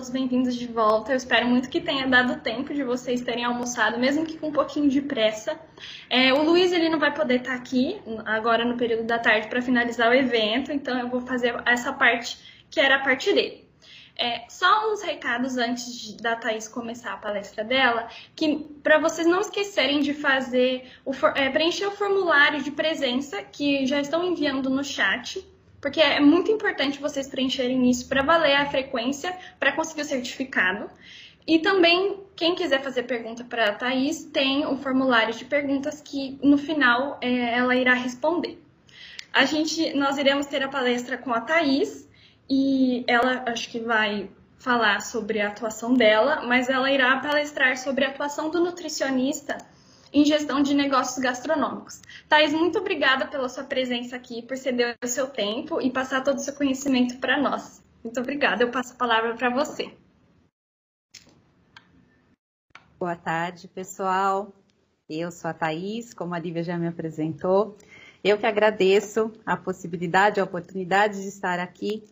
todos bem-vindos de volta. Eu espero muito que tenha dado tempo de vocês terem almoçado, mesmo que com um pouquinho de pressa. É, o Luiz ele não vai poder estar aqui agora no período da tarde para finalizar o evento, então eu vou fazer essa parte que era a parte dele. É, só uns recados antes de, da Thaís começar a palestra dela, que para vocês não esquecerem de fazer o, é, preencher o formulário de presença que já estão enviando no chat porque é muito importante vocês preencherem isso para valer a frequência, para conseguir o certificado. E também, quem quiser fazer pergunta para a Thaís, tem o formulário de perguntas que no final é, ela irá responder. A gente, nós iremos ter a palestra com a Thaís e ela acho que vai falar sobre a atuação dela, mas ela irá palestrar sobre a atuação do nutricionista em gestão de negócios gastronômicos. Thais, muito obrigada pela sua presença aqui, por ceder o seu tempo e passar todo o seu conhecimento para nós. Muito obrigada. Eu passo a palavra para você. Boa tarde, pessoal. Eu sou a Thaís, como a Lívia já me apresentou. Eu que agradeço a possibilidade, a oportunidade de estar aqui.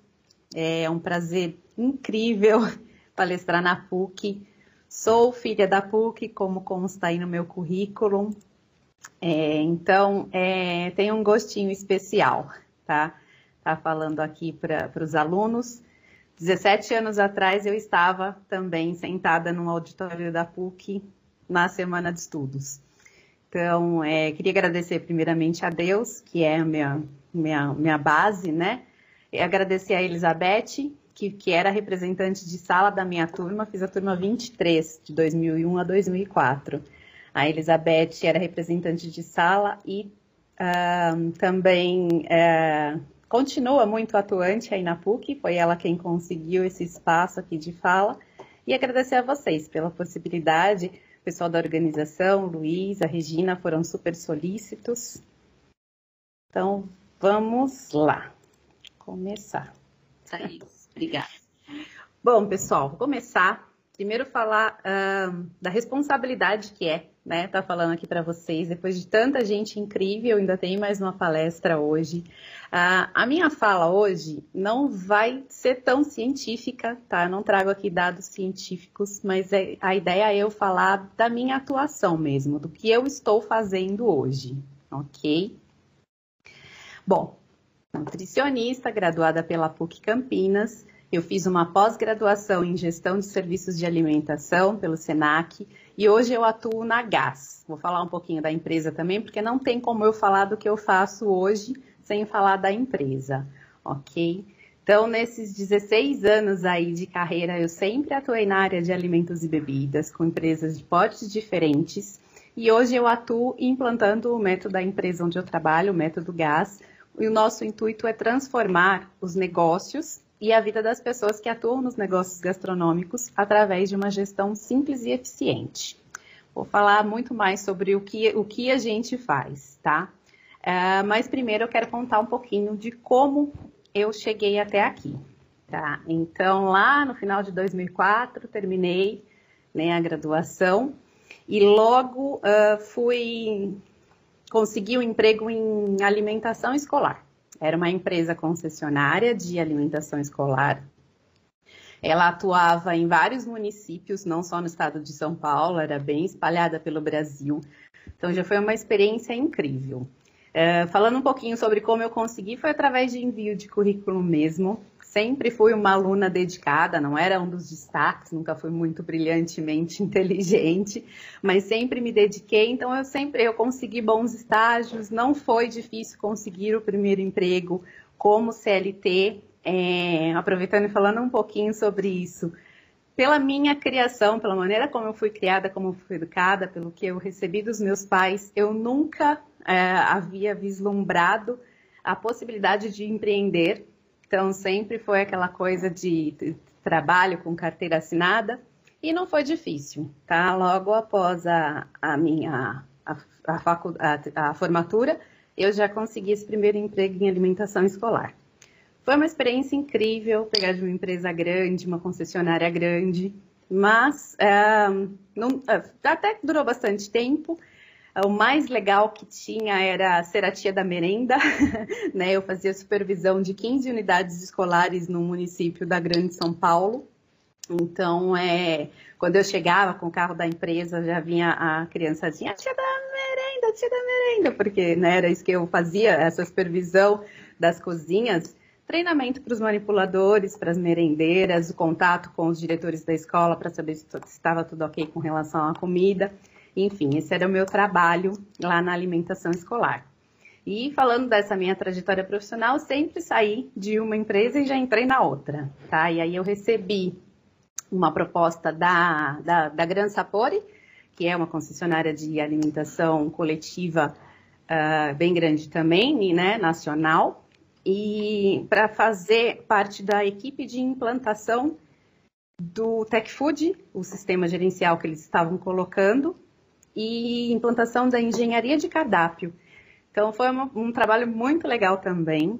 É um prazer incrível palestrar na PUC Sou filha da PUC, como consta aí no meu currículo. É, então, é, tem um gostinho especial, tá? Tá falando aqui para os alunos. 17 anos atrás eu estava também sentada no auditório da PUC na semana de estudos. Então, é, queria agradecer primeiramente a Deus, que é a minha, minha, minha base, né? E agradecer a Elizabeth, que, que era representante de sala da minha turma, fiz a turma 23, de 2001 a 2004. A Elizabeth era representante de sala e uh, também uh, continua muito atuante aí na PUC, foi ela quem conseguiu esse espaço aqui de fala. E agradecer a vocês pela possibilidade, o pessoal da organização, Luiz, a Regina foram super solícitos. Então, vamos lá, começar. Thaís. Obrigada. Bom, pessoal, vou começar. Primeiro falar uh, da responsabilidade que é, né? Tá falando aqui para vocês, depois de tanta gente incrível, ainda tem mais uma palestra hoje. Uh, a minha fala hoje não vai ser tão científica, tá? Não trago aqui dados científicos, mas é, a ideia é eu falar da minha atuação mesmo, do que eu estou fazendo hoje, ok? Bom, nutricionista, graduada pela PUC Campinas. Eu fiz uma pós-graduação em gestão de serviços de alimentação pelo SENAC e hoje eu atuo na GAS. Vou falar um pouquinho da empresa também, porque não tem como eu falar do que eu faço hoje sem falar da empresa, ok? Então, nesses 16 anos aí de carreira, eu sempre atuei na área de alimentos e bebidas, com empresas de portes diferentes, e hoje eu atuo implantando o método da empresa onde eu trabalho, o método GAS, e o nosso intuito é transformar os negócios e a vida das pessoas que atuam nos negócios gastronômicos através de uma gestão simples e eficiente. Vou falar muito mais sobre o que, o que a gente faz, tá? Uh, mas primeiro eu quero contar um pouquinho de como eu cheguei até aqui, tá? Então, lá no final de 2004, terminei né, a graduação e logo uh, fui consegui um emprego em alimentação escolar. Era uma empresa concessionária de alimentação escolar. Ela atuava em vários municípios, não só no estado de São Paulo, era bem espalhada pelo Brasil. Então já foi uma experiência incrível. Uh, falando um pouquinho sobre como eu consegui, foi através de envio de currículo mesmo sempre fui uma aluna dedicada, não era um dos destaques, nunca fui muito brilhantemente inteligente, mas sempre me dediquei, então eu sempre eu consegui bons estágios, não foi difícil conseguir o primeiro emprego como CLT, é, aproveitando e falando um pouquinho sobre isso. Pela minha criação, pela maneira como eu fui criada, como eu fui educada, pelo que eu recebi dos meus pais, eu nunca é, havia vislumbrado a possibilidade de empreender então, sempre foi aquela coisa de trabalho com carteira assinada e não foi difícil, tá? Logo após a, a minha a, a, facu, a, a formatura, eu já consegui esse primeiro emprego em alimentação escolar. Foi uma experiência incrível pegar de uma empresa grande, uma concessionária grande, mas é, não, é, até durou bastante tempo. O mais legal que tinha era ser a tia da merenda, né? Eu fazia supervisão de 15 unidades escolares no município da Grande São Paulo. Então, é, quando eu chegava com o carro da empresa, já vinha a criançadinha, tia da merenda, tia da merenda, porque né, era isso que eu fazia, essa supervisão das cozinhas, treinamento para os manipuladores, para as merendeiras, o contato com os diretores da escola para saber se estava tudo ok com relação à comida. Enfim, esse era o meu trabalho lá na alimentação escolar. E falando dessa minha trajetória profissional, sempre saí de uma empresa e já entrei na outra, tá? E aí eu recebi uma proposta da, da, da Gran Sapori, que é uma concessionária de alimentação coletiva uh, bem grande também, né, nacional, e para fazer parte da equipe de implantação do Tech Food, o sistema gerencial que eles estavam colocando, e implantação da engenharia de cardápio. Então foi um, um trabalho muito legal também.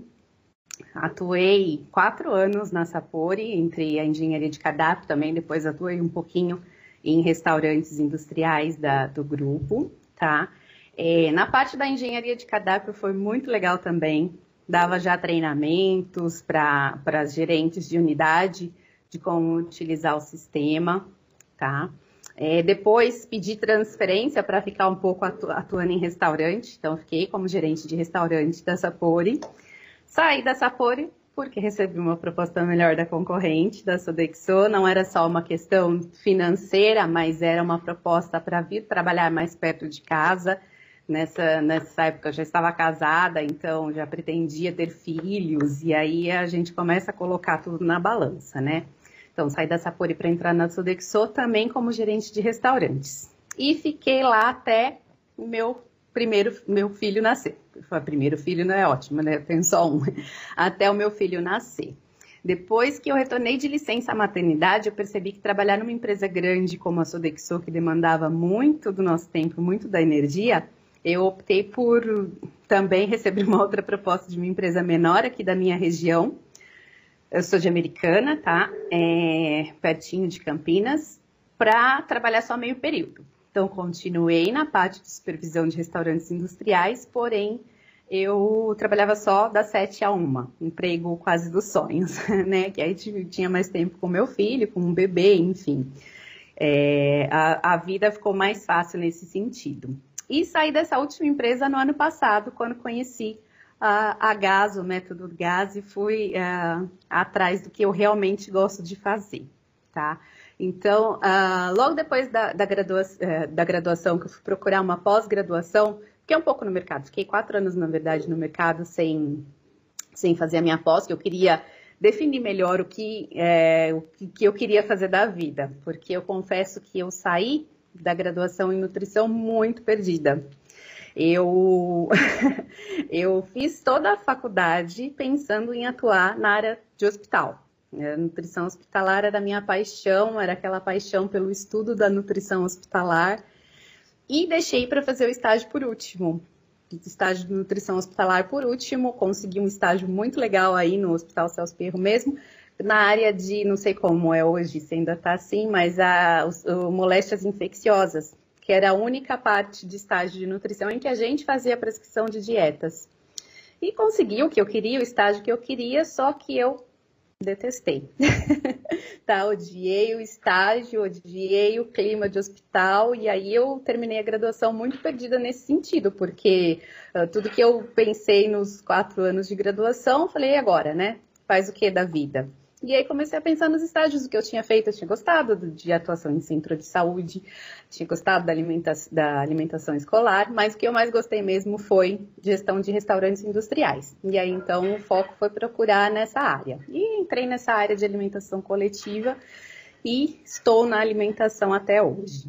Atuei quatro anos na Sapori, entre a engenharia de cardápio também, depois atuei um pouquinho em restaurantes industriais da, do grupo, tá? É, na parte da engenharia de cardápio foi muito legal também, dava já treinamentos para as gerentes de unidade de como utilizar o sistema, tá? É, depois pedi transferência para ficar um pouco atu atuando em restaurante, então fiquei como gerente de restaurante da Sapori. Saí da Sapori porque recebi uma proposta melhor da concorrente, da Sodexo. Não era só uma questão financeira, mas era uma proposta para vir trabalhar mais perto de casa. Nessa, nessa época eu já estava casada, então já pretendia ter filhos, e aí a gente começa a colocar tudo na balança, né? Então, saí da Sapori para entrar na Sodexo também como gerente de restaurantes. E fiquei lá até o meu primeiro meu filho nascer. Primeiro filho não é ótimo, né? Tenho só um. Até o meu filho nascer. Depois que eu retornei de licença maternidade, eu percebi que trabalhar numa empresa grande como a Sodexo, que demandava muito do nosso tempo, muito da energia, eu optei por também receber uma outra proposta de uma empresa menor aqui da minha região, eu sou de Americana, tá? É, pertinho de Campinas, para trabalhar só meio período. Então, continuei na parte de supervisão de restaurantes industriais, porém, eu trabalhava só das sete a uma, emprego quase dos sonhos, né? Que aí tinha mais tempo com meu filho, com um bebê, enfim. É, a, a vida ficou mais fácil nesse sentido. E saí dessa última empresa no ano passado, quando conheci a, a GAS, o método GAS, e fui uh, atrás do que eu realmente gosto de fazer, tá? Então, uh, logo depois da, da, gradua uh, da, graduação, que eu fui procurar uma pós-graduação, fiquei um pouco no mercado, fiquei quatro anos, na verdade, no mercado sem, sem fazer a minha pós, que eu queria definir melhor o que, é, o que eu queria fazer da vida, porque eu confesso que eu saí da graduação em nutrição muito perdida. Eu, eu fiz toda a faculdade pensando em atuar na área de hospital. A nutrição hospitalar era a minha paixão, era aquela paixão pelo estudo da nutrição hospitalar. E deixei para fazer o estágio por último. Estágio de nutrição hospitalar por último, consegui um estágio muito legal aí no Hospital Celso Perro mesmo, na área de, não sei como é hoje, se ainda está assim, mas a, o, moléstias infecciosas que era a única parte de estágio de nutrição em que a gente fazia prescrição de dietas. E consegui o que eu queria, o estágio que eu queria, só que eu detestei. tá, odiei o estágio, odiei o clima de hospital e aí eu terminei a graduação muito perdida nesse sentido, porque uh, tudo que eu pensei nos quatro anos de graduação, falei agora, né? Faz o que da vida? E aí comecei a pensar nos estágios que eu tinha feito. Eu tinha gostado de atuação em centro de saúde, tinha gostado da, alimenta da alimentação escolar, mas o que eu mais gostei mesmo foi gestão de restaurantes industriais. E aí então o foco foi procurar nessa área. E entrei nessa área de alimentação coletiva e estou na alimentação até hoje.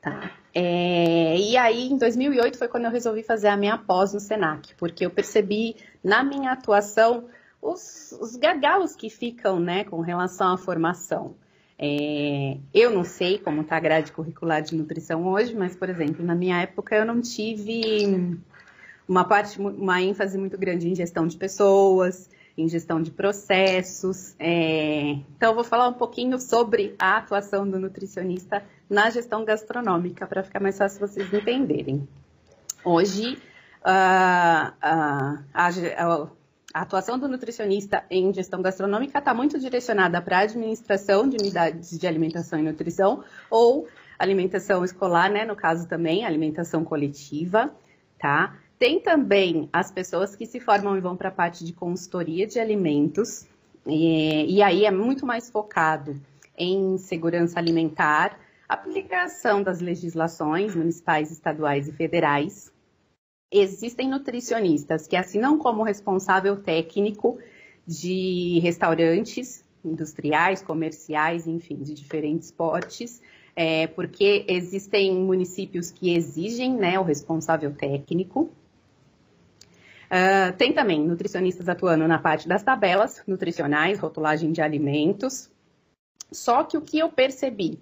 Tá. É, e aí, em 2008 foi quando eu resolvi fazer a minha pós no Senac, porque eu percebi na minha atuação os, os gargalos que ficam né, com relação à formação. É, eu não sei como está a grade curricular de nutrição hoje, mas, por exemplo, na minha época eu não tive uma parte, uma ênfase muito grande em gestão de pessoas, em gestão de processos. É, então, eu vou falar um pouquinho sobre a atuação do nutricionista na gestão gastronômica, para ficar mais fácil vocês entenderem. Hoje, uh, uh, a, a a atuação do nutricionista em gestão gastronômica está muito direcionada para a administração de unidades de alimentação e nutrição ou alimentação escolar, né? No caso também, alimentação coletiva, tá? Tem também as pessoas que se formam e vão para a parte de consultoria de alimentos, e, e aí é muito mais focado em segurança alimentar, aplicação das legislações municipais, estaduais e federais. Existem nutricionistas que assinam como responsável técnico de restaurantes industriais, comerciais, enfim, de diferentes portes, é, porque existem municípios que exigem né, o responsável técnico. Uh, tem também nutricionistas atuando na parte das tabelas nutricionais, rotulagem de alimentos. Só que o que eu percebi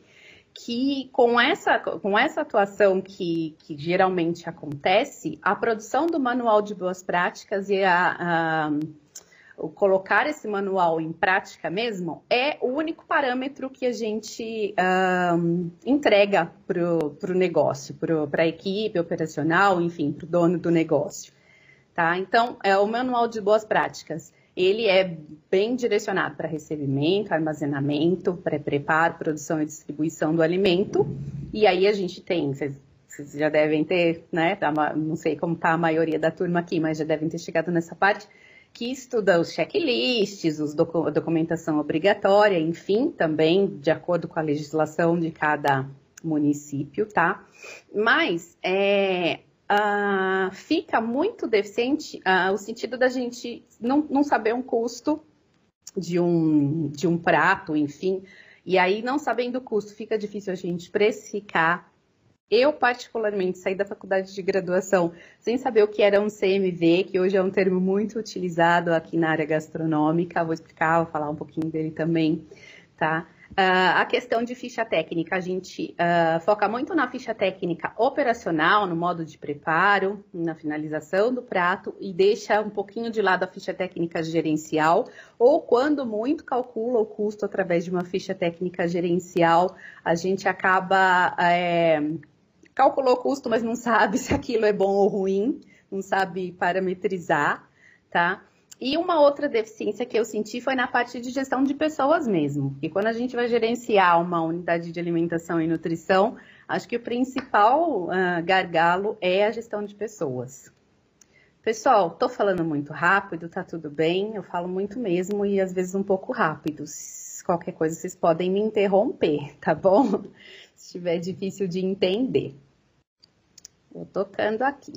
que com essa, com essa atuação que, que geralmente acontece, a produção do manual de boas práticas e a, a o colocar esse manual em prática mesmo é o único parâmetro que a gente um, entrega para o negócio, para a equipe operacional, enfim, para o dono do negócio. Tá? Então, é o manual de boas práticas. Ele é bem direcionado para recebimento, armazenamento, pré-preparo, produção e distribuição do alimento. E aí a gente tem, vocês, já devem ter, né? Tá não sei como está a maioria da turma aqui, mas já devem ter chegado nessa parte que estuda os checklists, os docu documentação obrigatória, enfim, também de acordo com a legislação de cada município, tá? Mas é, uh, fica muito deficiente uh, o sentido da gente não, não saber um custo de um, de um prato, enfim. E aí, não sabendo o custo, fica difícil a gente precificar eu, particularmente, saí da faculdade de graduação sem saber o que era um CMV, que hoje é um termo muito utilizado aqui na área gastronômica. Vou explicar, vou falar um pouquinho dele também, tá? Uh, a questão de ficha técnica, a gente uh, foca muito na ficha técnica operacional, no modo de preparo, na finalização do prato e deixa um pouquinho de lado a ficha técnica gerencial, ou quando muito calcula o custo através de uma ficha técnica gerencial, a gente acaba é, calculou o custo, mas não sabe se aquilo é bom ou ruim, não sabe parametrizar, tá? E uma outra deficiência que eu senti foi na parte de gestão de pessoas mesmo. E quando a gente vai gerenciar uma unidade de alimentação e nutrição, acho que o principal uh, gargalo é a gestão de pessoas. Pessoal, tô falando muito rápido, tá tudo bem? Eu falo muito mesmo e às vezes um pouco rápido. Qualquer coisa vocês podem me interromper, tá bom? Se estiver difícil de entender. Vou tocando aqui.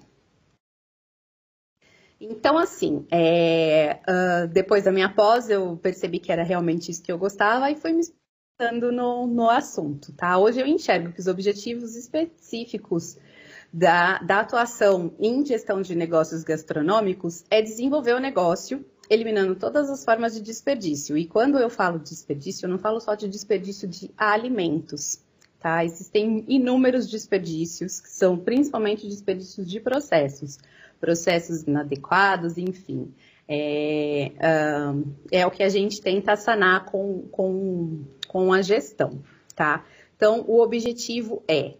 Então, assim, é, uh, depois da minha pós, eu percebi que era realmente isso que eu gostava e fui me especializando no, no assunto, tá? Hoje eu enxergo que os objetivos específicos da, da atuação em gestão de negócios gastronômicos é desenvolver o negócio eliminando todas as formas de desperdício. E quando eu falo desperdício, eu não falo só de desperdício de alimentos, tá? Existem inúmeros desperdícios, que são principalmente desperdícios de processos, processos inadequados, enfim. É, uh, é o que a gente tenta sanar com, com, com a gestão, tá? Então, o objetivo é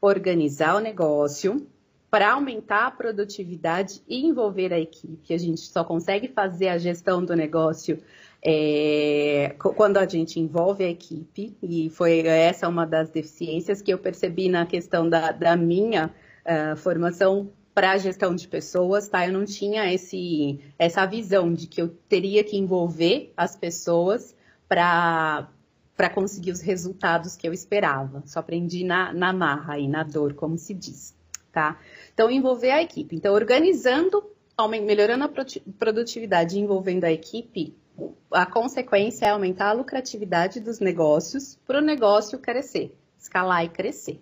organizar o negócio para aumentar a produtividade e envolver a equipe. A gente só consegue fazer a gestão do negócio é, quando a gente envolve a equipe, e foi essa uma das deficiências que eu percebi na questão da, da minha uh, formação para a gestão de pessoas, tá? Eu não tinha esse, essa visão de que eu teria que envolver as pessoas para para conseguir os resultados que eu esperava. Só aprendi na, na marra e na dor, como se diz, tá? Então, envolver a equipe. Então, organizando, melhorando a produtividade envolvendo a equipe, a consequência é aumentar a lucratividade dos negócios para o negócio crescer, escalar e crescer,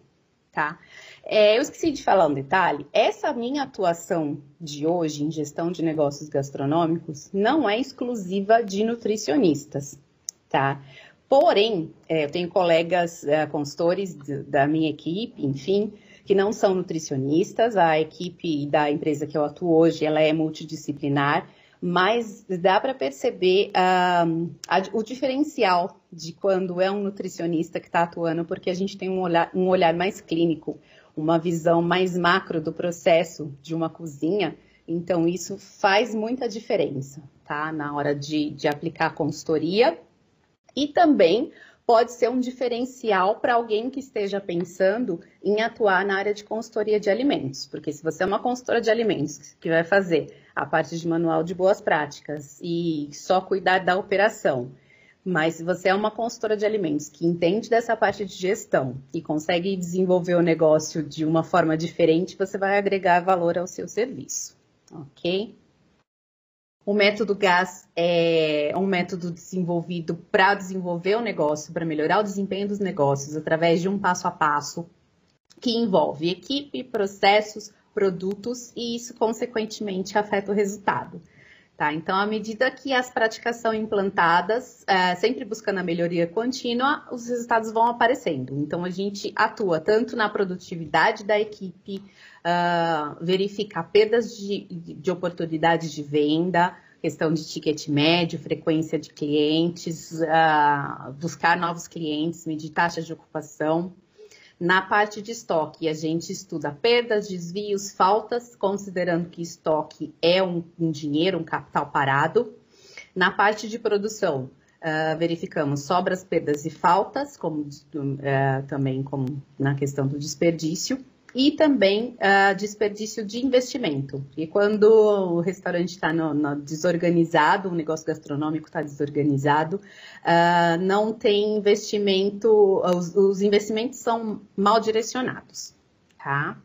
tá? É, eu esqueci de falar um detalhe. Essa minha atuação de hoje em gestão de negócios gastronômicos não é exclusiva de nutricionistas, tá? Porém, é, eu tenho colegas é, consultores da minha equipe, enfim, que não são nutricionistas. A equipe da empresa que eu atuo hoje, ela é multidisciplinar mas dá para perceber uh, a, o diferencial de quando é um nutricionista que está atuando, porque a gente tem um olhar, um olhar mais clínico, uma visão mais macro do processo de uma cozinha, Então, isso faz muita diferença, tá? Na hora de, de aplicar a consultoria. E também pode ser um diferencial para alguém que esteja pensando em atuar na área de consultoria de alimentos. Porque se você é uma consultora de alimentos que vai fazer a parte de manual de boas práticas e só cuidar da operação, mas se você é uma consultora de alimentos que entende dessa parte de gestão e consegue desenvolver o negócio de uma forma diferente, você vai agregar valor ao seu serviço ok? O método GAS é um método desenvolvido para desenvolver o negócio, para melhorar o desempenho dos negócios através de um passo a passo que envolve equipe, processos, produtos e isso, consequentemente, afeta o resultado. Tá? Então, à medida que as práticas são implantadas, é, sempre buscando a melhoria contínua, os resultados vão aparecendo. Então, a gente atua tanto na produtividade da equipe, uh, verificar perdas de, de oportunidades de venda, questão de ticket médio, frequência de clientes, uh, buscar novos clientes, medir taxa de ocupação. Na parte de estoque, a gente estuda perdas, desvios, faltas, considerando que estoque é um, um dinheiro, um capital parado. Na parte de produção, uh, verificamos sobras, perdas e faltas, como uh, também como na questão do desperdício e também uh, desperdício de investimento. E quando o restaurante está desorganizado, o negócio gastronômico está desorganizado, uh, não tem investimento, os, os, investimentos são mal direcionados, tá?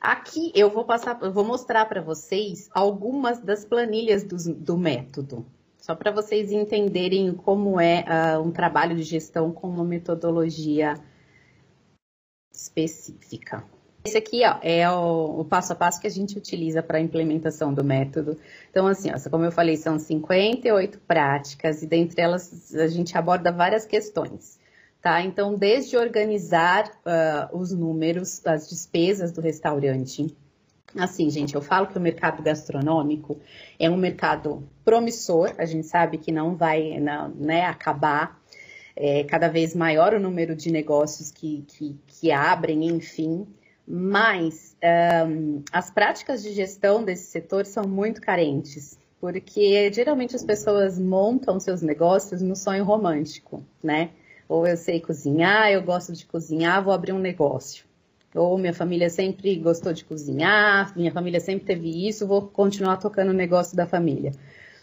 Aqui eu vou passar, eu vou mostrar para vocês algumas das planilhas do, do método, só para vocês entenderem como é uh, um trabalho de gestão com uma metodologia específica. Esse aqui ó, é o, o, passo a passo que a gente utiliza para a implementação do método. Então, assim, ó, como eu falei, são 58 práticas e dentre elas a gente aborda várias questões. Tá? Então, desde organizar uh, os números, as despesas do restaurante. Assim, gente, eu falo que o mercado gastronômico é um mercado promissor, a gente sabe que não vai não, né, acabar é cada vez maior o número de negócios que, que, que abrem, enfim, mas um, as práticas de gestão desse setor são muito carentes, porque geralmente as pessoas montam seus negócios no sonho romântico, né? Ou eu sei cozinhar, eu gosto de cozinhar, vou abrir um negócio. Ou minha família sempre gostou de cozinhar, minha família sempre teve isso, vou continuar tocando o negócio da família.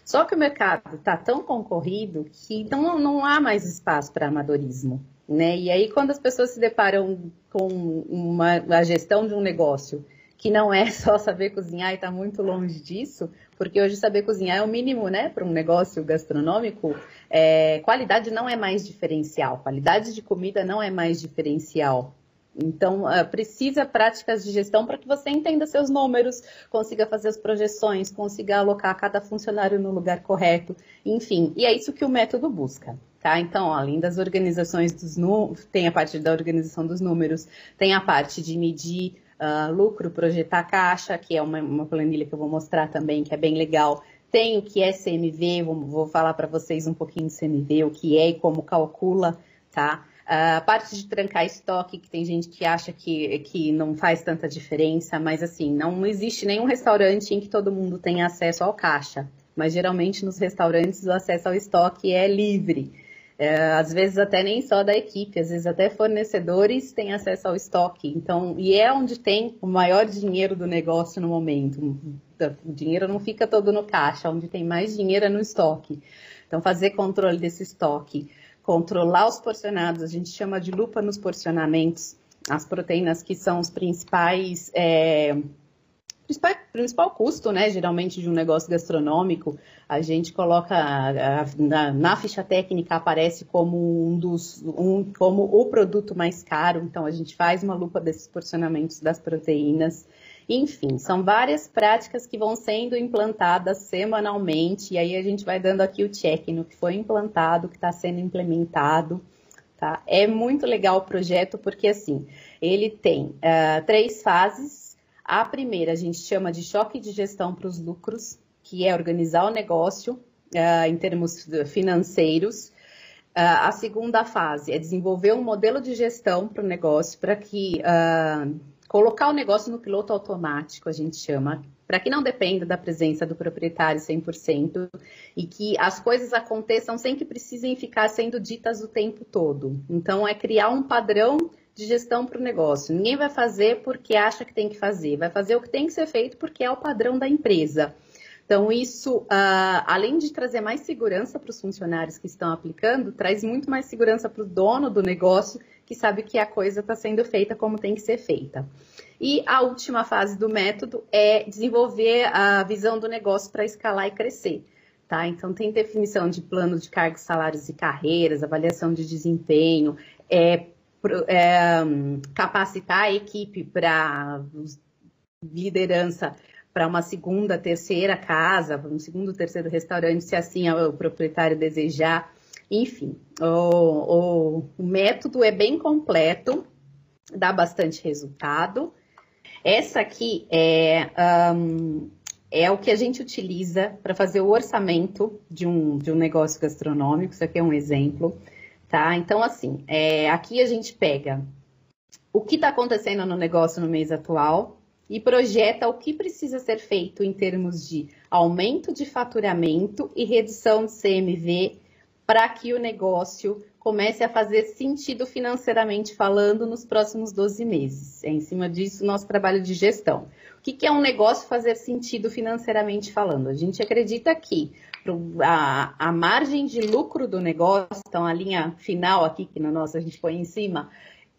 Só que o mercado está tão concorrido que não, não há mais espaço para amadorismo. Né? E aí, quando as pessoas se deparam com uma, a gestão de um negócio que não é só saber cozinhar e está muito longe disso, porque hoje saber cozinhar é o mínimo, né, para um negócio gastronômico. É, qualidade não é mais diferencial, qualidade de comida não é mais diferencial. Então, uh, precisa práticas de gestão para que você entenda seus números, consiga fazer as projeções, consiga alocar cada funcionário no lugar correto, enfim. E é isso que o método busca. Tá? Então, além das organizações dos números, tem a parte da organização dos números, tem a parte de medir uh, lucro, projetar caixa, que é uma, uma, planilha que eu vou mostrar também, que é bem legal. Tem o que é CMV, vou, vou falar para vocês um pouquinho de CMV, o que é e como calcula, tá? A parte de trancar estoque, que tem gente que acha que, que não faz tanta diferença, mas assim, não existe nenhum restaurante em que todo mundo tenha acesso ao caixa. Mas geralmente nos restaurantes o acesso ao estoque é livre. É, às vezes até nem só da equipe, às vezes até fornecedores têm acesso ao estoque. Então, e é onde tem o maior dinheiro do negócio no momento. O dinheiro não fica todo no caixa, onde tem mais dinheiro é no estoque. Então, fazer controle desse estoque, controlar os porcionados, a gente chama de lupa nos porcionamentos, as proteínas que são os principais. É, principal, principal custo, né, geralmente, de um negócio gastronômico, a gente coloca na, na, ficha técnica aparece como um dos um, como o produto mais caro, então a gente faz uma lupa desses porcionamentos das proteínas. Enfim, são várias práticas que vão sendo implantadas semanalmente, e aí a gente vai dando aqui o check no que foi implantado, que está sendo implementado. Tá? É muito legal o projeto, porque assim, ele tem uh, três fases. A primeira a gente chama de choque de gestão para os lucros, que é organizar o negócio uh, em termos financeiros. Uh, a segunda fase é desenvolver um modelo de gestão para o negócio para que uh, colocar o negócio no piloto automático, a gente chama, para que não dependa da presença do proprietário 100% e que as coisas aconteçam sem que precisem ficar sendo ditas o tempo todo. Então, é criar um padrão de gestão para o negócio. Ninguém vai fazer porque acha que tem que fazer, vai fazer o que tem que ser feito porque é o padrão da empresa. Então, isso, uh, além de trazer mais segurança para os funcionários que estão aplicando, traz muito mais segurança para o dono do negócio, que sabe que a coisa está sendo feita como tem que ser feita. E a última fase do método é desenvolver a visão do negócio para escalar e crescer. Tá? Então, tem definição de plano de cargos, salários e carreiras, avaliação de desempenho, é, é, capacitar a equipe para liderança para uma segunda, terceira casa, um segundo, terceiro restaurante, se assim o proprietário desejar. Enfim, o, o, método é bem completo, dá bastante resultado. Essa aqui é, um, é o que a gente utiliza para fazer o orçamento de um, de um negócio gastronômico. Isso aqui é um exemplo, tá? Então, assim, é, aqui a gente pega o que está acontecendo no negócio no mês atual, e projeta o que precisa ser feito em termos de aumento de faturamento e redução de CMV para que o negócio comece a fazer sentido financeiramente falando nos próximos 12 meses. É em cima disso nosso trabalho de gestão. O que, é um negócio fazer sentido financeiramente falando? A gente acredita que a, a margem de lucro do negócio, então a linha final aqui, que no nosso a gente põe em cima,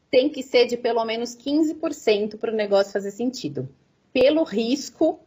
tem que ser de pelo menos 15% para o negócio fazer sentido. Pelo risco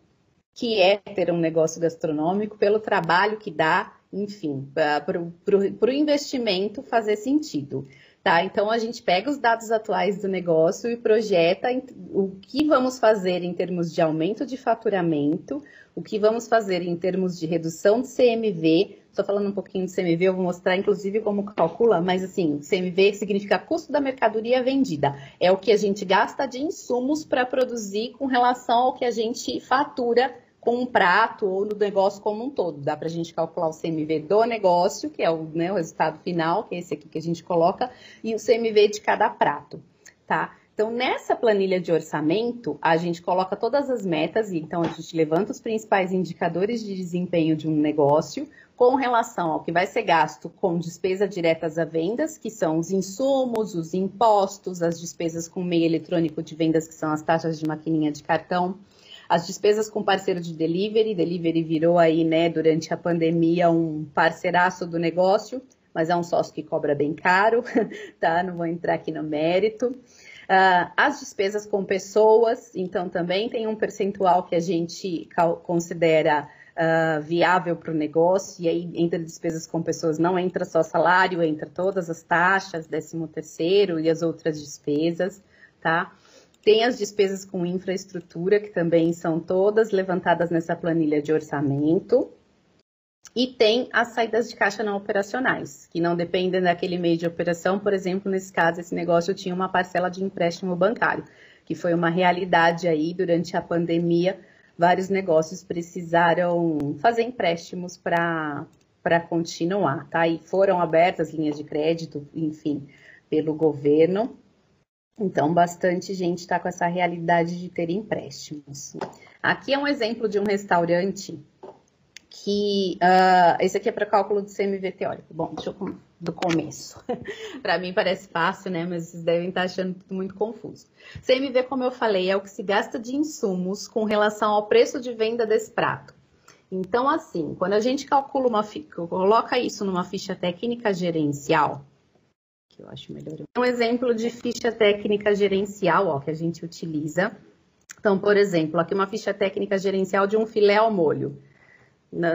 que é ter um negócio gastronômico, pelo trabalho que dá, enfim, para o investimento fazer sentido. Tá? Então a gente pega os dados atuais do negócio e projeta o que vamos fazer em termos de aumento de faturamento, o que vamos fazer em termos de redução de CMV, Estou falando um pouquinho de CMV, eu vou mostrar inclusive como calcula, mas assim, CMV significa custo da mercadoria vendida. É o que a gente gasta de insumos para produzir com relação ao que a gente fatura com um prato ou no negócio como um todo. Dá para a gente calcular o CMV do negócio, que é o, né, o resultado final, que é esse aqui que a gente coloca, e o CMV de cada prato, tá? Então, nessa planilha de orçamento, a gente coloca todas as metas, e então a gente levanta os principais indicadores de desempenho de um negócio, com relação ao que vai ser gasto com despesas diretas a vendas, que são os insumos, os impostos, as despesas com meio eletrônico de vendas, que são as taxas de maquininha de cartão, as despesas com parceiro de delivery, delivery virou aí, né, durante a pandemia um parceiraço do negócio, mas é um sócio que cobra bem caro, tá? Não vou entrar aqui no mérito. Uh, as despesas com pessoas, então também tem um percentual que a gente considera uh, viável para o negócio, e aí entre despesas com pessoas não entra só salário, entra todas as taxas, 13 terceiro e as outras despesas, tá? Tem as despesas com infraestrutura, que também são todas levantadas nessa planilha de orçamento. E tem as saídas de caixa não operacionais, que não dependem daquele meio de operação. Por exemplo, nesse caso, esse negócio tinha uma parcela de empréstimo bancário, que foi uma realidade aí durante a pandemia vários negócios precisaram fazer empréstimos para continuar, tá? E foram abertas linhas de crédito, enfim, pelo governo. Então, bastante gente está com essa realidade de ter empréstimos. Aqui é um exemplo de um restaurante que. Uh, esse aqui é para cálculo do CMV teórico. Bom, deixa eu do começo. para mim parece fácil, né? Mas vocês devem estar achando tudo muito confuso. CMV, como eu falei, é o que se gasta de insumos com relação ao preço de venda desse prato. Então, assim, quando a gente calcula uma coloca isso numa ficha técnica gerencial, que eu acho melhor. Um exemplo de ficha técnica gerencial, ó, que a gente utiliza. Então, por exemplo, aqui uma ficha técnica gerencial de um filé ao molho.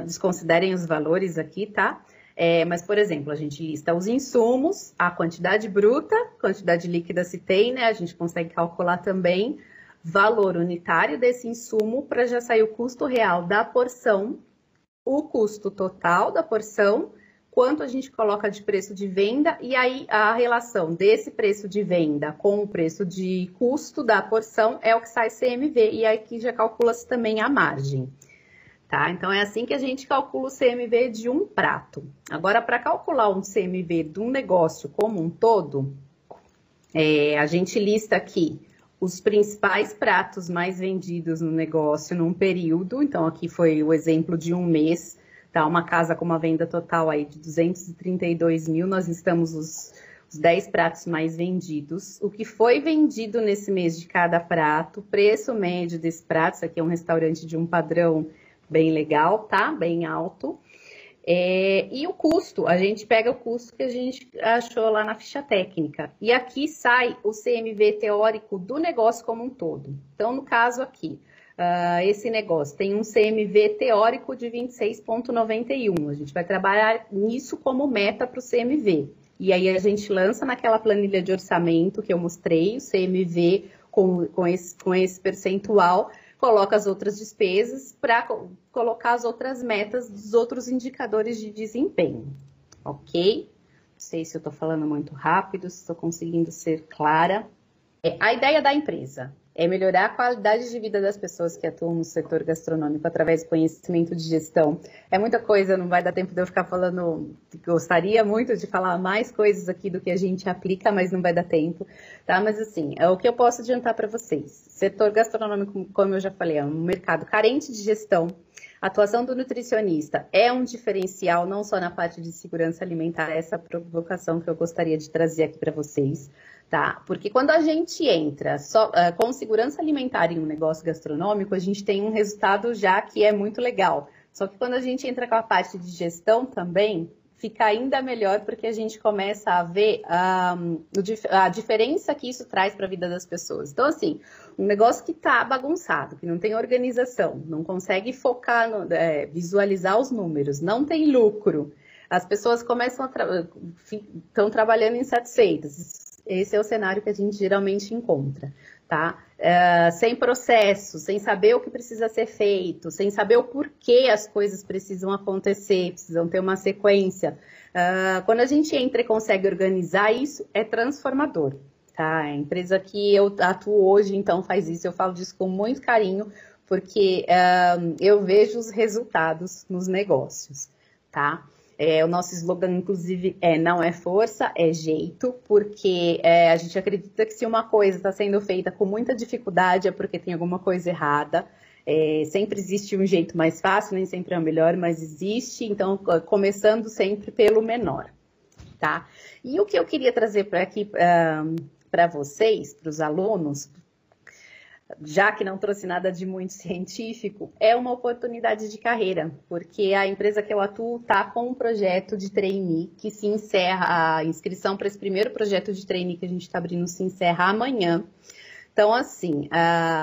Desconsiderem os valores aqui, tá? É, mas, por exemplo, a gente lista os insumos, a quantidade bruta, quantidade líquida se tem, né? A gente consegue calcular também valor unitário desse insumo para já sair o custo real da porção, o custo total da porção, quanto a gente coloca de preço de venda e aí a relação desse preço de venda com o preço de custo da porção é o que sai CMV e aí aqui já calcula-se também a margem tá? Então é assim que a gente calcula o CMV de um prato. Agora, para calcular um CMV de um negócio como um todo, é, a gente lista aqui os principais pratos mais vendidos no negócio num período. Então, aqui foi o exemplo de um mês, tá? Uma casa com uma venda total aí de 232 mil, nós estamos os, os 10 pratos mais vendidos. O que foi vendido nesse mês de cada prato, preço médio desse prato, isso aqui é um restaurante de um padrão bem legal, tá? Bem alto. É, e o custo, a gente pega o custo que a gente achou lá na ficha técnica. E aqui sai o CMV teórico do negócio como um todo. Então, no caso aqui, uh, esse negócio tem um CMV teórico de 26,91. A gente vai trabalhar nisso como meta para o CMV. E aí a gente lança naquela planilha de orçamento que eu mostrei, o CMV com, com, esse, com esse percentual coloca as outras despesas para colocar as outras metas dos outros indicadores de desempenho, ok? Não sei se eu estou falando muito rápido, se estou conseguindo ser clara. É, a ideia da empresa é melhorar a qualidade de vida das pessoas que atuam no setor gastronômico através do conhecimento de gestão. É muita coisa, não vai dar tempo de eu ficar falando. Gostaria muito de falar mais coisas aqui do que a gente aplica, mas não vai dar tempo, tá? Mas assim, é o que eu posso adiantar para vocês. Setor gastronômico, como eu já falei, é um mercado carente de gestão. A atuação do nutricionista é um diferencial não só na parte de segurança alimentar, essa provocação que eu gostaria de trazer aqui para vocês, tá? Porque quando a gente entra só, uh, com segurança alimentar em um negócio gastronômico, a gente tem um resultado já que é muito legal. Só que quando a gente entra com a parte de gestão também, fica ainda melhor porque a gente começa a ver um, a diferença que isso traz para a vida das pessoas. Então, assim, um negócio que está bagunçado, que não tem organização, não consegue focar, no, é, visualizar os números, não tem lucro, as pessoas começam a estão trabalhando insatisfeitas. Esse é o cenário que a gente geralmente encontra, tá? Uh, sem processo, sem saber o que precisa ser feito, sem saber o porquê as coisas precisam acontecer, precisam ter uma sequência. Uh, quando a gente entra e consegue organizar isso, é transformador. Tá? A empresa que eu atuo hoje, então, faz isso. Eu falo disso com muito carinho, porque uh, eu vejo os resultados nos negócios, tá? É, o nosso slogan, inclusive, é não é força, é jeito, porque é, a gente acredita que se uma coisa está sendo feita com muita dificuldade é porque tem alguma coisa errada. É, sempre existe um jeito mais fácil, nem sempre é o melhor, mas existe, então, começando sempre pelo menor, tá? E o que eu queria trazer para aqui para vocês, para os alunos, já que não trouxe nada de muito científico, é uma oportunidade de carreira, porque a empresa que eu atuo está com um projeto de trainee que se encerra, a inscrição para esse primeiro projeto de trainee que a gente está abrindo se encerra amanhã. Então, assim,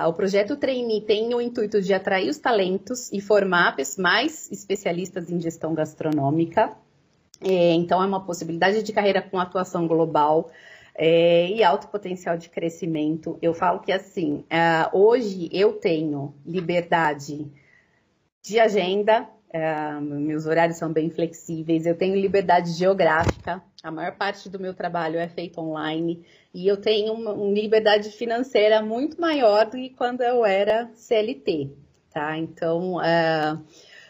o projeto Trainee tem o intuito de atrair os talentos e formar mais especialistas em gestão gastronômica. É, então, é uma possibilidade de carreira com atuação global é, e alto potencial de crescimento. Eu falo que assim, uh, hoje eu tenho liberdade de agenda, uh, meus horários são bem flexíveis, eu tenho liberdade geográfica, a maior parte do meu trabalho é feito online, e eu tenho uma, uma liberdade financeira muito maior do que quando eu era CLT, tá? Então, uh,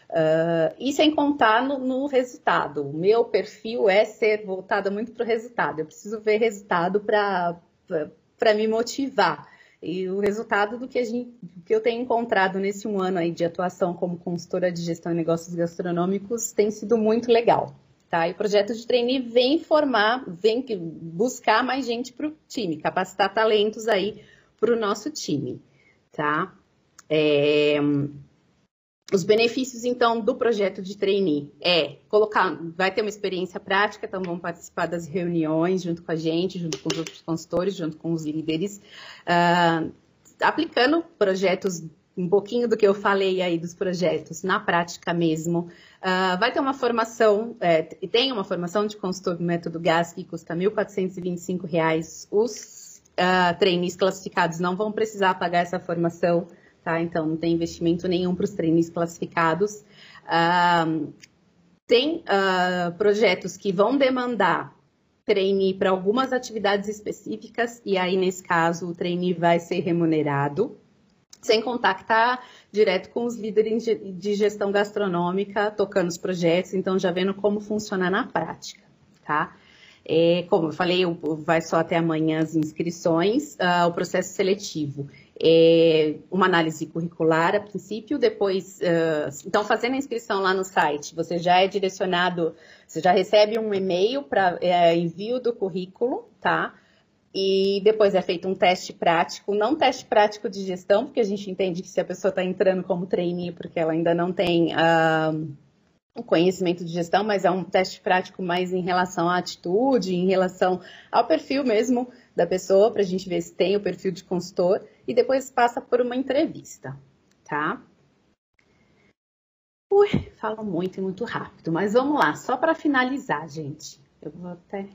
Uh, e sem contar no, no, resultado. O meu perfil é ser voltada muito para o resultado. Eu preciso ver resultado para me motivar. E o resultado do que, a gente, que eu tenho encontrado nesse um ano aí de atuação como consultora de gestão de negócios gastronômicos tem sido muito legal. Tá? E o projeto de trainee vem formar, vem buscar mais gente para o time, capacitar talentos aí para o nosso time. Tá? É, os benefícios, então, do projeto de trainee é colocar, vai ter uma experiência prática, então vão participar das reuniões junto com a gente, junto com os outros consultores, junto com os líderes, uh, aplicando projetos, um pouquinho do que eu falei aí dos projetos na prática mesmo. Uh, vai ter uma formação, é, tem uma formação de consultor do método GAS que custa R$ 1.425. Os uh, trainees classificados não vão precisar pagar essa formação tá? Então, não tem investimento nenhum para os trainees classificados. Uh, tem uh, projetos que vão demandar trainee para algumas atividades específicas, e aí, nesse caso, o trainee vai ser remunerado, sem contactar direto com os líderes de gestão gastronômica, tocando os projetos, então já vendo como funciona na prática, tá? É, como eu falei, vai só até amanhã as inscrições, uh, o processo seletivo. É uma análise curricular a princípio, depois, uh, então fazendo a inscrição lá no site, você já é direcionado, você já recebe um e-mail para é, envio do currículo, tá? E depois é feito um teste prático, não teste prático de gestão, porque a gente entende que se a pessoa está entrando como trainee, porque ela ainda não tem uh, um conhecimento de gestão, mas é um teste prático mais em relação à atitude, em relação ao perfil mesmo da pessoa, para a gente ver se tem o perfil de consultor, e depois passa por uma entrevista, tá? Ui, falo muito e muito rápido, mas vamos lá, só para finalizar, gente. Eu vou até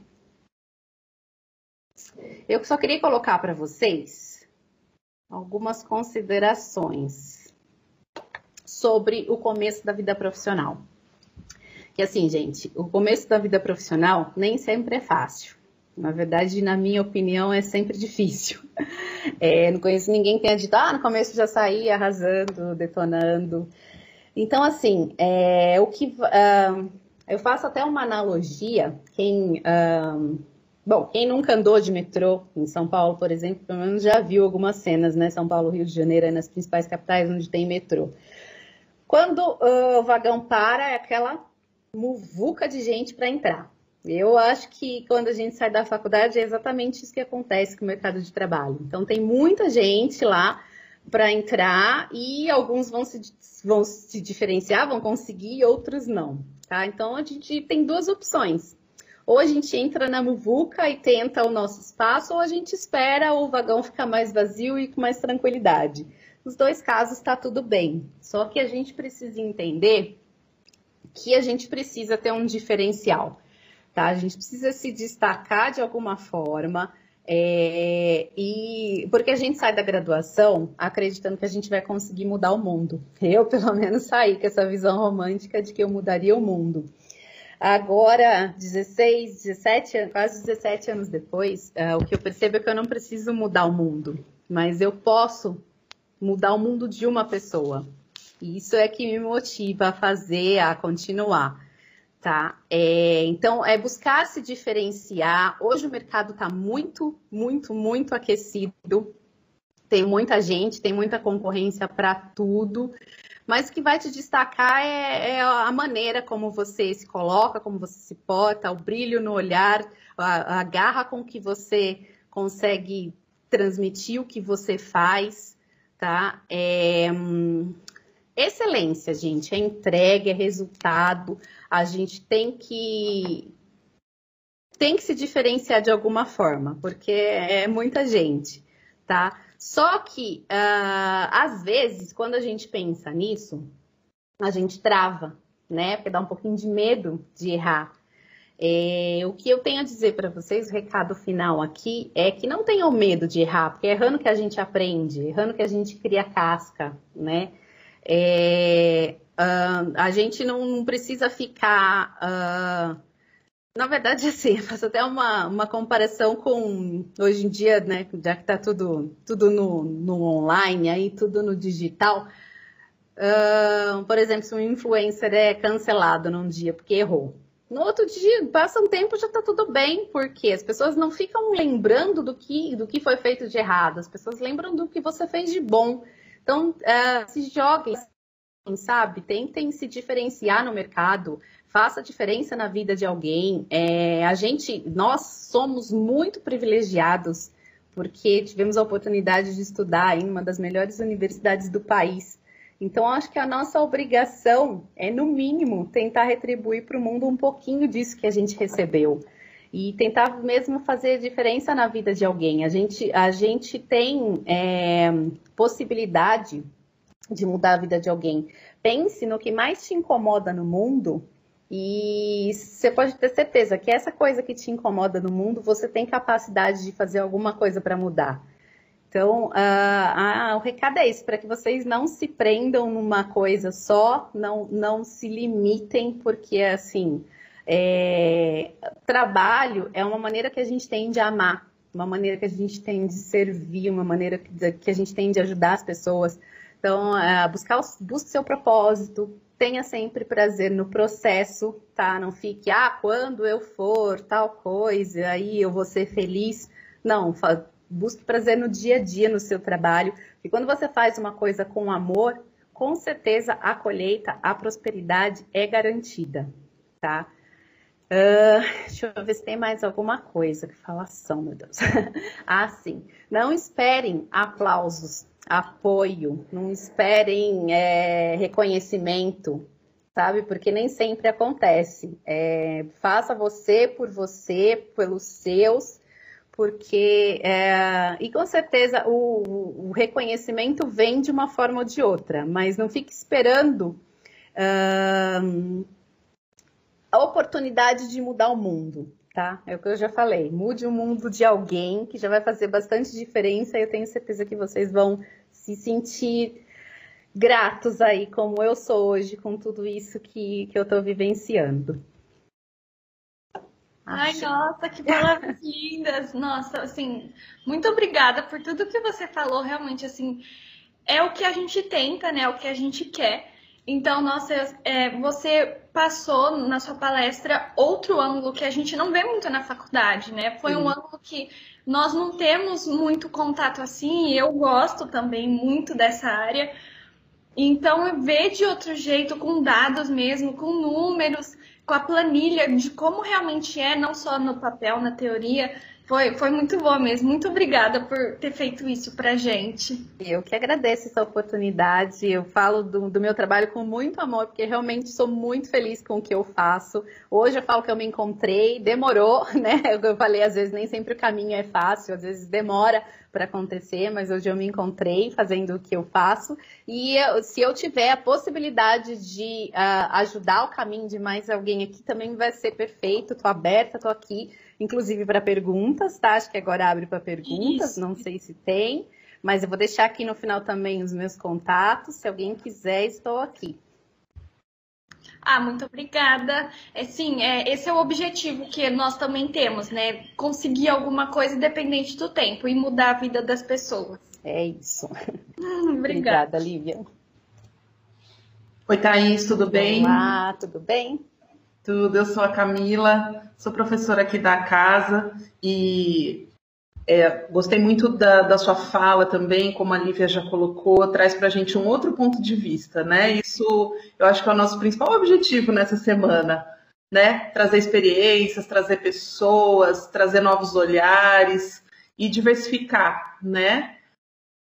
eu só queria colocar para vocês algumas considerações sobre o começo da vida profissional. Que assim, gente, o começo da vida profissional nem sempre é fácil. Na verdade, na minha opinião, é sempre difícil. É, não conheço ninguém que tenha dito, ah, no começo já saí arrasando, detonando. Então, assim, é, o que uh, eu faço até uma analogia. Quem uh, Bom, quem nunca andou de metrô em São Paulo, por exemplo, pelo menos já viu algumas cenas, né? São Paulo, Rio de Janeiro, é nas principais capitais onde tem metrô. Quando uh, o vagão para, é aquela muvuca de gente para entrar. Eu acho que quando a gente sai da faculdade é exatamente isso que acontece com o mercado de trabalho. Então tem muita gente lá para entrar e alguns vão se, vão se diferenciar, vão conseguir, outros não. Tá? Então a gente tem duas opções ou a gente entra na muvuca e tenta o nosso espaço, ou a gente espera o vagão ficar mais vazio e com mais tranquilidade. Nos dois casos está tudo bem. Só que a gente precisa entender que a gente precisa ter um diferencial. Tá? A gente precisa se destacar de alguma forma. É, e porque a gente sai da graduação acreditando que a gente vai conseguir mudar o mundo. Eu, pelo menos, saí com essa visão romântica de que eu mudaria o mundo. Agora, 16, 17, quase 17 anos depois, uh, o que eu percebo é que eu não preciso mudar o mundo, mas eu posso mudar o mundo de uma pessoa. E isso é que me motiva a fazer, a continuar. Tá? É, então, é buscar se diferenciar. Hoje o mercado está muito, muito, muito aquecido. Tem muita gente, tem muita concorrência para tudo mas o que vai te destacar é, é, a maneira como você se coloca, como você se porta, o brilho no olhar, a, a garra com que você consegue transmitir o que você faz, tá? É, excelência, gente, é entrega, é resultado. A gente tem que tem que se diferenciar de alguma forma, porque é muita gente, tá? Só que, uh, às vezes, quando a gente pensa nisso, a gente trava, né? Porque dá um pouquinho de medo de errar. É, o que eu tenho a dizer para vocês, o recado final aqui, é que não tenham medo de errar, porque é errando que a gente aprende, errando que a gente cria casca, né? É, uh, a gente não precisa ficar. Uh, na verdade, assim, eu faço até uma, uma comparação com hoje em dia, né? Já que está tudo, tudo no, no online, aí tudo no digital. Uh, por exemplo, se um influencer é cancelado num dia porque errou. No outro dia, passa um tempo já está tudo bem, porque as pessoas não ficam lembrando do que, do que foi feito de errado, as pessoas lembram do que você fez de bom. Então, uh, se joguem, sabe? Tentem se diferenciar no mercado faça diferença na vida de alguém. É, a gente, nós somos muito privilegiados porque tivemos a oportunidade de estudar em uma das melhores universidades do país. Então, acho que a nossa obrigação é, no mínimo, tentar retribuir para o mundo um pouquinho disso que a gente recebeu. E tentar mesmo fazer diferença na vida de alguém. A gente, a gente tem é, possibilidade de mudar a vida de alguém. Pense no que mais te incomoda no mundo e você pode ter certeza que essa coisa que te incomoda no mundo, você tem capacidade de fazer alguma coisa para mudar. Então, uh, uh, o recado é esse, para que vocês não se prendam numa coisa só, não, não se limitem, porque assim, é, trabalho é uma maneira que a gente tem de amar, uma maneira que a gente tem de servir, uma maneira que, a gente tem de ajudar as pessoas. Então, é, buscar, busque seu propósito, tenha sempre prazer no processo, tá? Não fique, ah, quando eu for tal coisa, aí eu vou ser feliz. Não, busque prazer no dia a dia no seu trabalho. E quando você faz uma coisa com amor, com certeza a colheita, a prosperidade é garantida, tá? Uh, deixa eu ver se tem mais alguma coisa. Que falação, meu Deus. ah, sim. Não esperem aplausos, apoio, não esperem é, reconhecimento, sabe? Porque nem sempre acontece. É, faça você por você, pelos seus, porque. É, e com certeza o, o, reconhecimento vem de uma forma ou de outra, mas não fique esperando. A oportunidade de mudar o mundo, tá? É o que eu já falei. Mude o mundo de alguém que já vai fazer bastante diferença e eu tenho certeza que vocês vão se sentir gratos aí, como eu sou hoje, com tudo isso que, que eu estou vivenciando. Ai, nossa, que palavras lindas! Nossa, assim, muito obrigada por tudo que você falou. Realmente, assim, é o que a gente tenta, né? É o que a gente quer. Então, nossa, é, você passou na sua palestra outro ângulo que a gente não vê muito na faculdade, né? Foi um ângulo que nós não temos muito contato assim, e eu gosto também muito dessa área. Então, ver de outro jeito, com dados mesmo, com números, com a planilha de como realmente é, não só no papel, na teoria, foi, foi muito bom mesmo. Muito obrigada por ter feito isso pra gente. Eu que agradeço essa oportunidade. Eu falo do, do, meu trabalho com muito amor, porque realmente sou muito feliz com o que eu faço. Hoje eu falo que eu me encontrei, demorou, né? Eu falei, às vezes nem sempre o caminho é fácil, às vezes demora para acontecer, mas hoje eu me encontrei fazendo o que eu faço. E eu, se eu tiver a possibilidade de uh, ajudar o caminho de mais alguém aqui, também vai ser perfeito. Estou aberta, estou aqui inclusive para perguntas, tá? Acho que agora abre para perguntas, Isso. não sei se tem, mas eu vou deixar aqui no final também os meus contatos. Se alguém quiser, estou aqui. Ah, muito obrigada. É, sim, é, esse é o objetivo que nós também temos, né? Conseguir alguma coisa independente do tempo e mudar a vida das pessoas. É isso. Hum, obrigada. obrigada, Lívia. Oi, Thaís, tudo bem? Olá, tudo bem? Tudo, eu sou a Camila, sou professora aqui da casa e é, gostei muito da, da, sua fala também, como a Lívia já colocou, traz para a gente um outro ponto de vista, né? Isso eu acho que é o nosso principal objetivo nessa semana, né? Trazer experiências, trazer pessoas, trazer novos olhares e diversificar, né?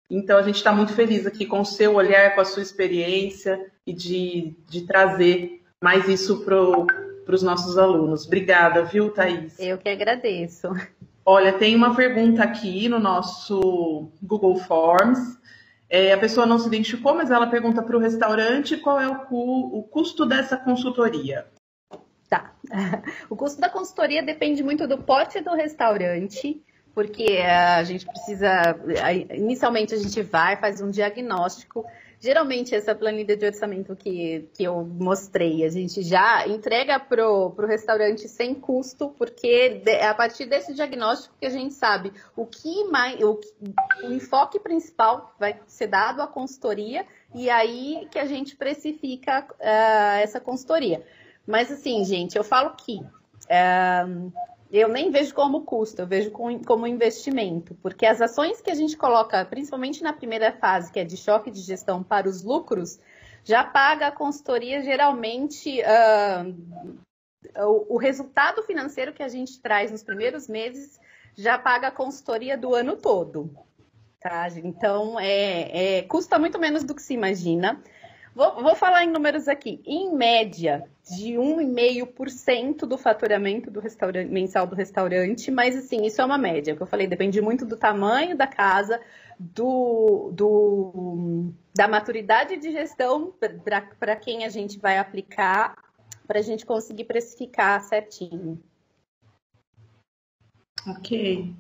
Então a gente está muito feliz aqui com o seu olhar, com a sua experiência e de, de trazer mais isso para os nossos alunos. Obrigada, viu, Thaís? Eu que agradeço. Olha, tem uma pergunta aqui no nosso Google Forms. É, a pessoa não se identificou, mas ela pergunta para o restaurante qual é o, cu, o custo dessa consultoria. Tá. O custo da consultoria depende muito do porte do restaurante, porque a gente precisa. Inicialmente a gente vai, faz um diagnóstico Geralmente, essa planilha de orçamento que, que eu mostrei, a gente já entrega para o restaurante sem custo, porque é a partir desse diagnóstico que a gente sabe o que mais, o, o enfoque principal vai ser dado à consultoria e aí que a gente precifica uh, essa consultoria. Mas assim, gente, eu falo que uh, eu nem vejo como custo, eu vejo como investimento, porque as ações que a gente coloca, principalmente na primeira fase, que é de choque de gestão para os lucros, já paga a consultoria geralmente uh, o, o, resultado financeiro que a gente traz nos primeiros meses já paga a consultoria do ano todo. Tá? Então, é, é, custa muito menos do que se imagina. Vou, vou falar em números aqui. Em média, de 1,5% do faturamento do restaurante, mensal do restaurante, mas assim, isso é uma média, que eu falei, depende muito do tamanho da casa, do, do da maturidade de gestão para quem a gente vai aplicar, para a gente conseguir precificar certinho. Ok.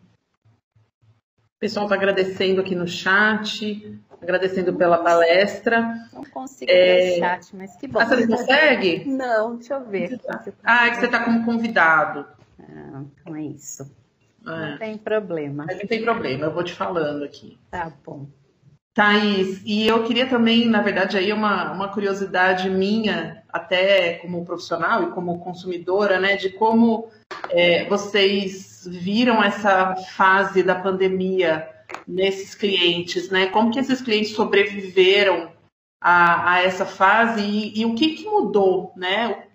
O pessoal está agradecendo aqui no chat agradecendo pela palestra. Não consigo é... ver o chat, mas que bom. Ah, você não consegue? Não, deixa eu ver. Tá. Ah, é que você está como convidado. Ah, então é isso. É. Não tem problema. Mas não tem problema, eu vou te falando aqui. Tá bom. Thaís, e eu queria também, na verdade, aí uma, uma curiosidade minha, até como profissional e como consumidora, né, de como é, vocês viram essa fase da pandemia nesses clientes, né? Como que esses clientes sobreviveram a, a essa fase e, e, o que, que mudou, né?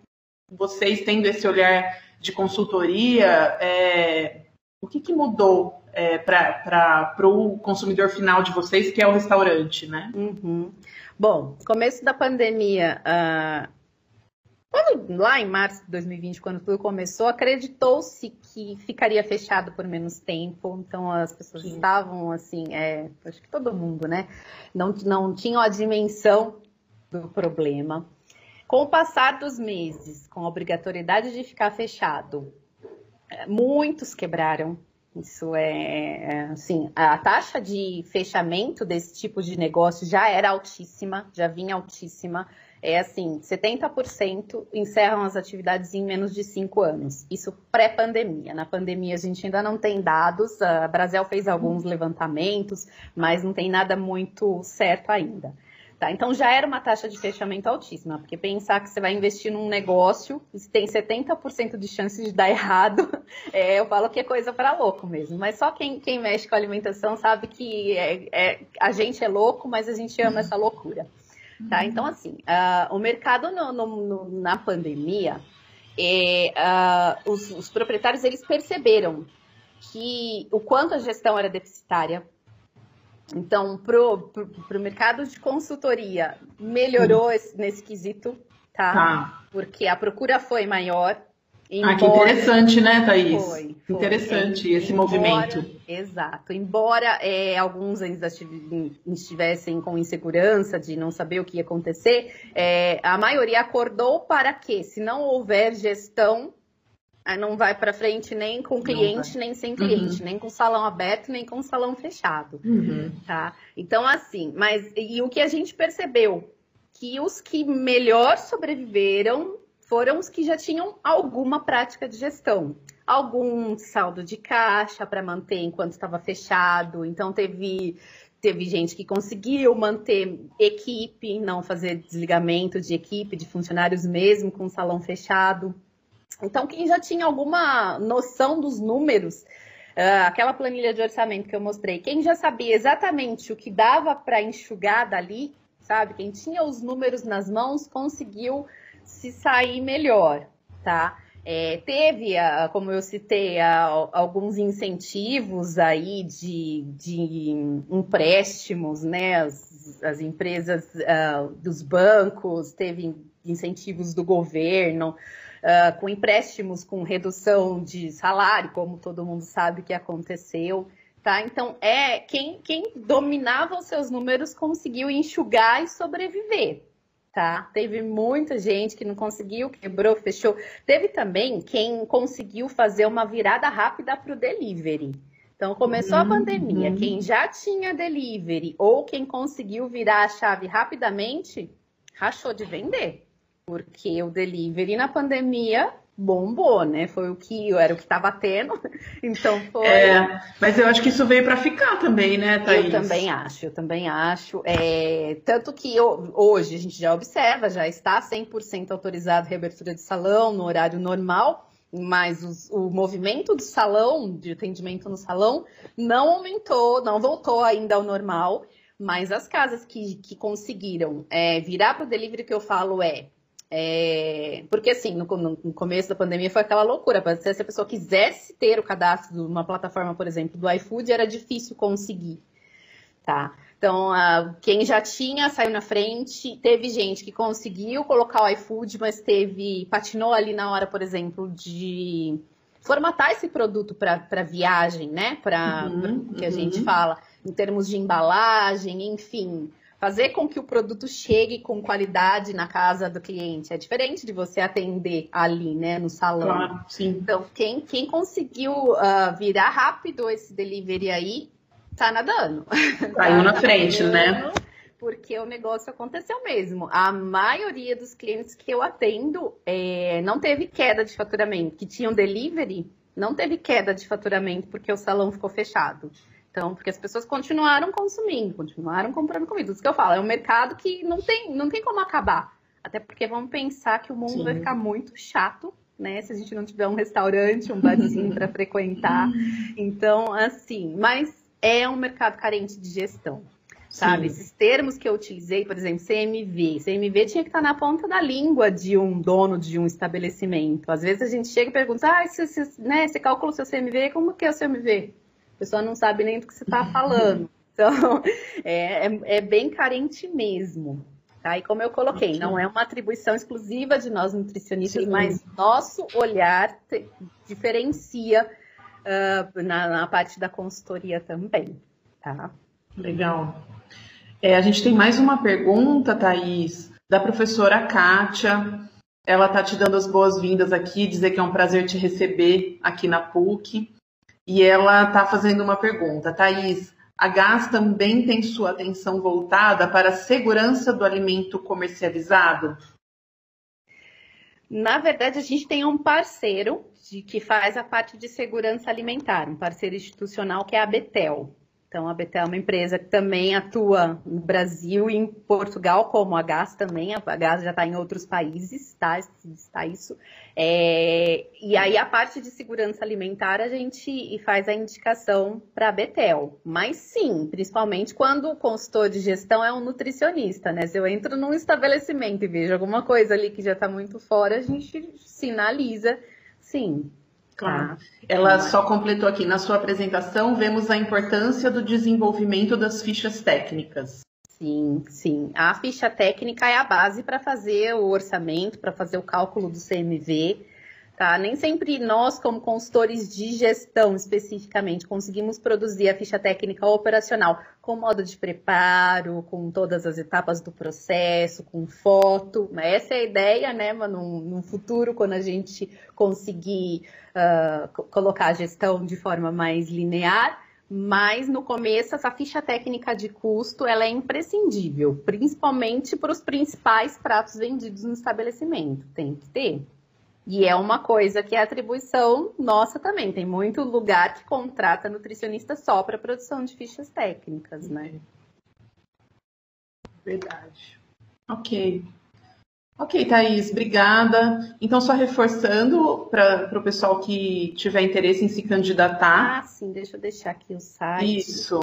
Vocês tendo esse olhar de consultoria, é, o que, que mudou é, para o consumidor final de vocês, que é o restaurante, né? Uhum. Bom, começo da pandemia, uh, quando, lá em março de 2020, quando tudo começou, acreditou-se que ficaria fechado por menos tempo. Então as pessoas Sim. estavam assim, é, acho que todo mundo, né? Não, não tinham a dimensão do problema. Com o passar dos meses, com a obrigatoriedade de ficar fechado, é, muitos quebraram, isso é, é, assim, a taxa de fechamento desse tipo de negócio já era altíssima, já vinha altíssima. É assim, 70% encerram as atividades em menos de cinco anos. Isso pré-pandemia. Na pandemia a gente ainda não tem dados. A Brasil fez alguns levantamentos, mas não tem nada muito certo ainda. Tá, então já era uma taxa de fechamento altíssima, porque pensar que você vai investir num negócio e tem 70% de chance de dar errado, é, eu falo que é coisa para louco mesmo. Mas só quem, quem mexe com alimentação sabe que é, é, a gente é louco, mas a gente ama essa loucura. Tá? Então, assim, uh, o mercado no, no, no, na pandemia, é, uh, os, os proprietários eles perceberam que o quanto a gestão era deficitária, então, para o mercado de consultoria, melhorou esse, nesse quesito, tá? tá? Porque a procura foi maior. Embora... Ah, que interessante, né, Thaís? Foi, foi. Interessante é, esse embora, movimento. Exato. Embora é, alguns ainda estivessem com insegurança de não saber o que ia acontecer, é, a maioria acordou para que, se não houver gestão não vai para frente nem com cliente, nem sem cliente, uhum. nem com salão aberto, nem com salão fechado, uhum. tá? Então, assim, mas e o que a gente percebeu? Que os que melhor sobreviveram foram os que já tinham alguma prática de gestão. Algum saldo de caixa para manter enquanto estava fechado. Então, teve teve gente que conseguiu manter equipe, não fazer desligamento de equipe, de funcionários mesmo com o salão fechado. Então, quem já tinha alguma noção dos números, uh, aquela planilha de orçamento que eu mostrei, quem já sabia exatamente o que dava para enxugar dali, sabe? Quem tinha os números nas mãos conseguiu se sair melhor, tá? É, teve, como eu citei, alguns incentivos aí de, de empréstimos, né? As, as empresas uh, dos bancos, teve incentivos do governo uh, com empréstimos, com redução de salário, como todo mundo sabe que aconteceu. Tá? Então, é quem, quem dominava os seus números conseguiu enxugar e sobreviver. Tá? Teve muita gente que não conseguiu, quebrou, fechou. Teve também quem conseguiu fazer uma virada rápida para o delivery. Então, começou a pandemia. Uhum. Quem já tinha delivery ou quem conseguiu virar a chave rapidamente, rachou de vender porque o delivery na pandemia bombou, né? Foi o que era o que estava tendo. Então foi. É, mas eu acho que isso veio para ficar também, né, Thaís? Eu também acho, eu também acho. É, tanto que eu, hoje a gente já observa, já está 100% autorizado a reabertura de salão no horário normal. Mas os, o movimento do salão, de atendimento no salão, não aumentou, não voltou ainda ao normal. Mas as casas que, que conseguiram é, virar para o delivery que eu falo é é, porque assim, no, no, começo da pandemia foi aquela loucura. Se a pessoa quisesse ter o cadastro numa plataforma, por exemplo, do iFood, era difícil conseguir. Tá? Então, uh, quem já tinha saiu na frente. Teve gente que conseguiu colocar o iFood, mas teve. patinou ali na hora, por exemplo, de formatar esse produto para viagem, né? Para uhum, que a uhum. gente fala, em termos de embalagem, enfim fazer com que o produto chegue com qualidade na casa do cliente. É diferente de você atender ali, né, no salão. Claro, sim. Então, quem, quem conseguiu uh, virar rápido esse delivery aí, tá nadando. Caiu na frente, né? Porque o negócio aconteceu mesmo. A maioria dos clientes que eu atendo é, não teve queda de faturamento. Que tinham delivery, não teve queda de faturamento porque o salão ficou fechado. Então, porque as pessoas continuaram consumindo, continuaram comprando comida. Isso que eu falo, é um mercado que não tem, não tem como acabar. Até porque vamos pensar que o mundo Sim. vai ficar muito chato, né? Se a gente não tiver um restaurante, um barzinho para frequentar. Então, assim, mas é um mercado carente de gestão. Sabe, Sim. esses termos que eu utilizei, por exemplo, CMV. CMV tinha que estar na ponta da língua de um dono de um estabelecimento. Às vezes a gente chega e pergunta, ah, você, você, né, você calcula o seu CMV, como que é o CMV? A pessoa não sabe nem do que você está falando. Então, é, é, é, bem carente mesmo. Tá? E como eu coloquei, não é uma atribuição exclusiva de nós nutricionistas, Sim. mas nosso olhar te, diferencia uh, na, na parte da consultoria também. Tá? Legal. É, a gente tem mais uma pergunta, Thaís, da professora Kátia. Ela está te dando as boas-vindas aqui, dizer que é um prazer te receber aqui na PUC. E ela está fazendo uma pergunta. Thaís, a GAS também tem sua atenção voltada para a segurança do alimento comercializado? Na verdade, a gente tem um parceiro de, que faz a parte de segurança alimentar, um parceiro institucional que é a Betel. Então, a Betel é uma empresa que também atua no Brasil e em Portugal, como a Gás também. A Gás já está em outros países, tá? Está isso. É... E aí, a parte de segurança alimentar, a gente faz a indicação para a Betel. Mas sim, principalmente quando o consultor de gestão é um nutricionista, né? Se eu entro num estabelecimento e vejo alguma coisa ali que já está muito fora, a gente sinaliza, sim, Claro. Tá. Ela só completou aqui, na sua apresentação, vemos a importância do desenvolvimento das fichas técnicas. Sim, sim. A ficha técnica é a base para fazer o orçamento, para fazer o cálculo do CMV. Tá? Nem sempre nós, como consultores de gestão especificamente, conseguimos produzir a ficha técnica operacional com modo de preparo, com todas as etapas do processo, com foto. Essa é a ideia, né, mas no, futuro, quando a gente conseguir uh, colocar a gestão de forma mais linear. Mas no começo essa ficha técnica de custo ela é imprescindível, principalmente para os principais pratos vendidos no estabelecimento. Tem que ter. E é uma coisa que é atribuição nossa também. Tem muito lugar que contrata nutricionista só para produção de fichas técnicas, né? Verdade. Ok. Ok, Thaís, obrigada. Então, só reforçando para o pessoal que tiver interesse em se candidatar. Ah, sim, deixa eu deixar aqui o site. Isso.